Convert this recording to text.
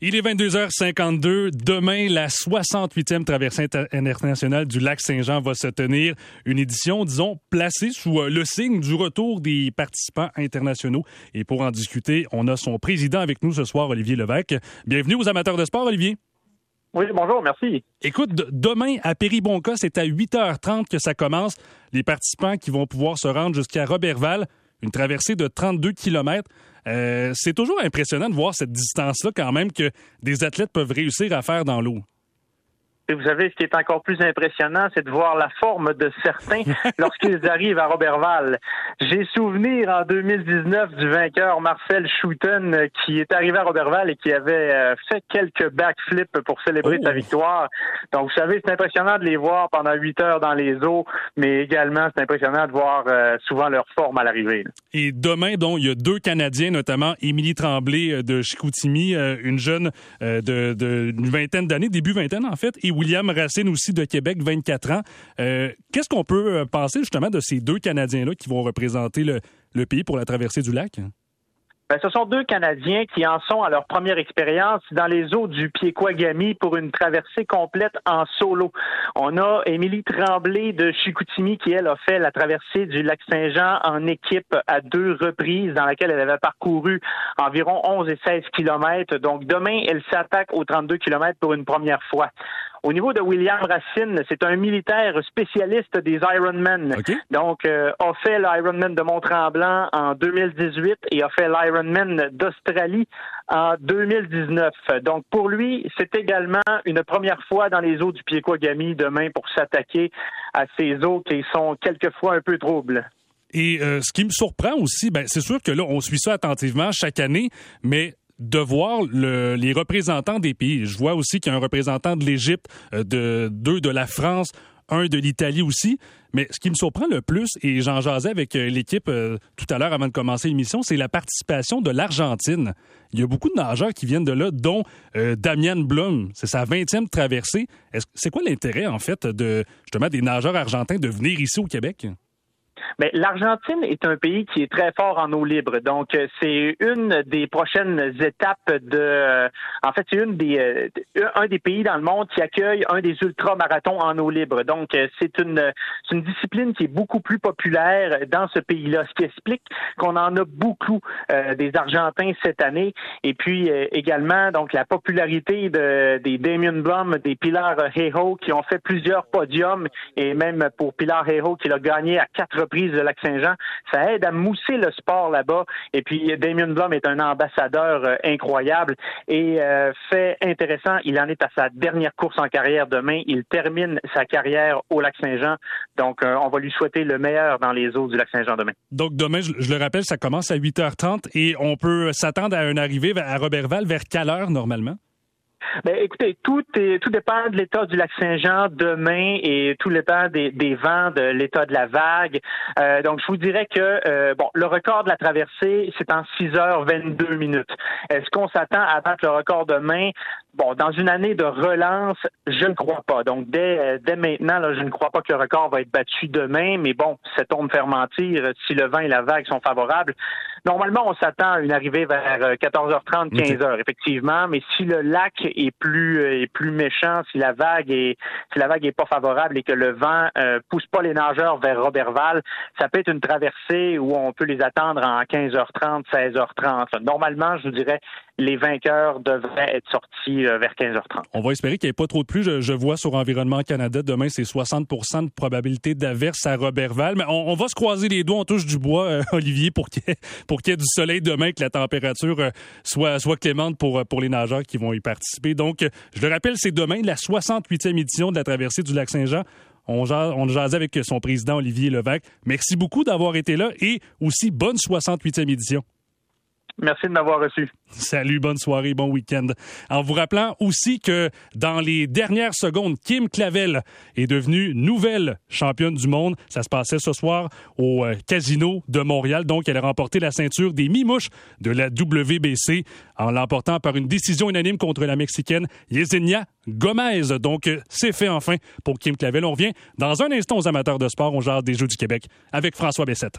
Il est 22h52. Demain, la 68e traversée internationale du lac Saint-Jean va se tenir. Une édition, disons, placée sous euh, le signe du retour des participants internationaux. Et pour en discuter, on a son président avec nous ce soir, Olivier Levesque. Bienvenue aux amateurs de sport, Olivier. Oui, bonjour, merci. Écoute, demain, à Péribonca, c'est à 8h30 que ça commence. Les participants qui vont pouvoir se rendre jusqu'à Robertval, une traversée de 32 kilomètres. Euh, c'est toujours impressionnant de voir cette distance-là quand même que des athlètes peuvent réussir à faire dans l'eau. Et vous savez, ce qui est encore plus impressionnant, c'est de voir la forme de certains lorsqu'ils arrivent à Robertval. J'ai souvenir en 2019 du vainqueur Marcel Schouten qui est arrivé à Robertval et qui avait euh, fait quelques backflips pour célébrer sa oh. victoire. Donc, vous savez, c'est impressionnant de les voir pendant huit heures dans les eaux, mais également, c'est impressionnant de voir euh, souvent leur forme à l'arrivée. Et demain, donc, il y a deux Canadiens, notamment Émilie Tremblay euh, de Chicoutimi, une jeune de, de vingtaine d'années, début vingtaine en fait, et William Racine aussi de Québec, 24 ans. Euh, qu'est-ce qu'on peut euh, penser justement de ces deux Canadiens-là qui vont représenter le, pays pour la traversée du lac? Ben, ce sont deux Canadiens qui en sont à leur première expérience dans les eaux du Pied-Quagami pour une traversée complète en solo. On a Émilie Tremblay de Chicoutimi qui, elle, a fait la traversée du lac Saint-Jean en équipe à deux reprises dans laquelle elle avait parcouru environ 11 et 16 kilomètres. Donc, demain, elle s'attaque aux 32 kilomètres pour une première fois. Au niveau de William Racine, c'est un militaire spécialiste des Ironman. Donc, euh, a fait l'Ironman de Mont-Tremblant en 2018 et a fait l'Ironman d'Australie en 2019. Donc, pour lui, c'est également une première fois dans les eaux du Pied-Quagami demain pour s'attaquer à ces eaux qui sont quelquefois un peu troubles. Et euh, ce qui me surprend aussi, ben, c'est sûr que là, on suit ça attentivement chaque année, mais de voir les représentants des pays. Je vois aussi qu'il y a un représentant de l'Égypte, euh, de deux de la France, un de l'Italie aussi. Mais ce qui me surprend le plus, et j'en jasais avec euh, l'équipe euh, tout à l'heure avant de commencer l'émission, c'est la participation de l'Argentine. Il y a beaucoup de nageurs qui viennent de là, dont Damien Blum. C'est sa 20e traversée. C'est quoi l'intérêt, en fait, de justement des nageurs argentins de venir ici au Québec? Mais l'Argentine est un pays qui est très fort en eau libre. Donc, euh, c'est une des prochaines étapes de. Euh, en fait, c'est une des euh, un des pays dans le monde qui accueille un des ultramarathons en eau libre. Donc, c'est une c'est une discipline qui est beaucoup plus populaire dans ce pays-là, ce qui explique qu'on en a beaucoup des Argentins cette année. Et puis également, donc la popularité de, des Damien Blum, des Pilar Hejo qui ont fait plusieurs podiums et même pour Pilar Hejo qui l'a gagné à quatre reprises de Lac-Saint-Jean. Ça aide à mousser le sport là-bas. Et puis, Damien Blum est un ambassadeur euh, incroyable et euh, fait intéressant. Il en est à sa dernière course en carrière demain. Il termine sa carrière au Lac-Saint-Jean. Donc, euh, on va lui souhaiter le meilleur dans les eaux du Lac-Saint-Jean demain. Donc, demain, je, le rappelle, ça commence à 8h30 et on peut s'attendre à une arrivée à Robertval vers quelle heure normalement? Ben, écoutez, tout est, tout dépend de l'état du lac Saint-Jean demain et tout dépend des, des vents, de l'état de la vague. Euh, donc, je vous dirais que euh, bon, le record de la traversée, c'est en 6 h 22 minutes. Est-ce qu'on s'attend à battre le record demain? Bon, dans une année de relance, je ne crois pas. Donc, dès, euh, dès maintenant, là, je ne crois pas que le record va être battu demain. Mais bon, cet homme me faire mentir si le vent et la vague sont favorables. Normalement, on s'attend à une arrivée vers 14h30, 15h, effectivement. Mais si le lac est plus euh, est plus méchant, si la vague est si la vague est pas favorable et que le vent euh, pousse pas les nageurs vers Robertval, ça peut être une traversée où on peut les attendre en 15h30, 16h30. Normalement, je vous dirais les vainqueurs devraient être sortis euh, vers 15h30. On va espérer qu'il n'y ait pas trop de pluie. Je, vois sur Environnement Canada, demain, c'est 60% de probabilité d'averse à Robertval. Mais on, va se croiser les doigts, on touche du bois, euh, Olivier, pour qu'il y, ait du soleil demain, que la température euh, soit, clémente pour, les nageurs qui vont y participer. Donc, je le rappelle, c'est demain la 68e édition de la traversée du lac Saint-Jean. On jase, on avec son président Olivier Levesque. Merci beaucoup d'avoir été là et aussi bonne 68e édition. Merci de m'avoir reçu. Salut, bonne soirée, bon week-end. En vous rappelant aussi que dans les dernières secondes, Kim Clavel est devenue nouvelle championne du monde. Ça se passait ce soir au euh, Casino de Montréal. Donc, elle a remporté la ceinture des mi-mouches de la WBC en l'emportant par une décision unanime contre la Mexicaine Yesenia Gomez. Donc, euh, c'est fait enfin pour Kim Clavel. On revient dans un instant aux amateurs de sport. On jase des Jeux du Québec avec François Bessette.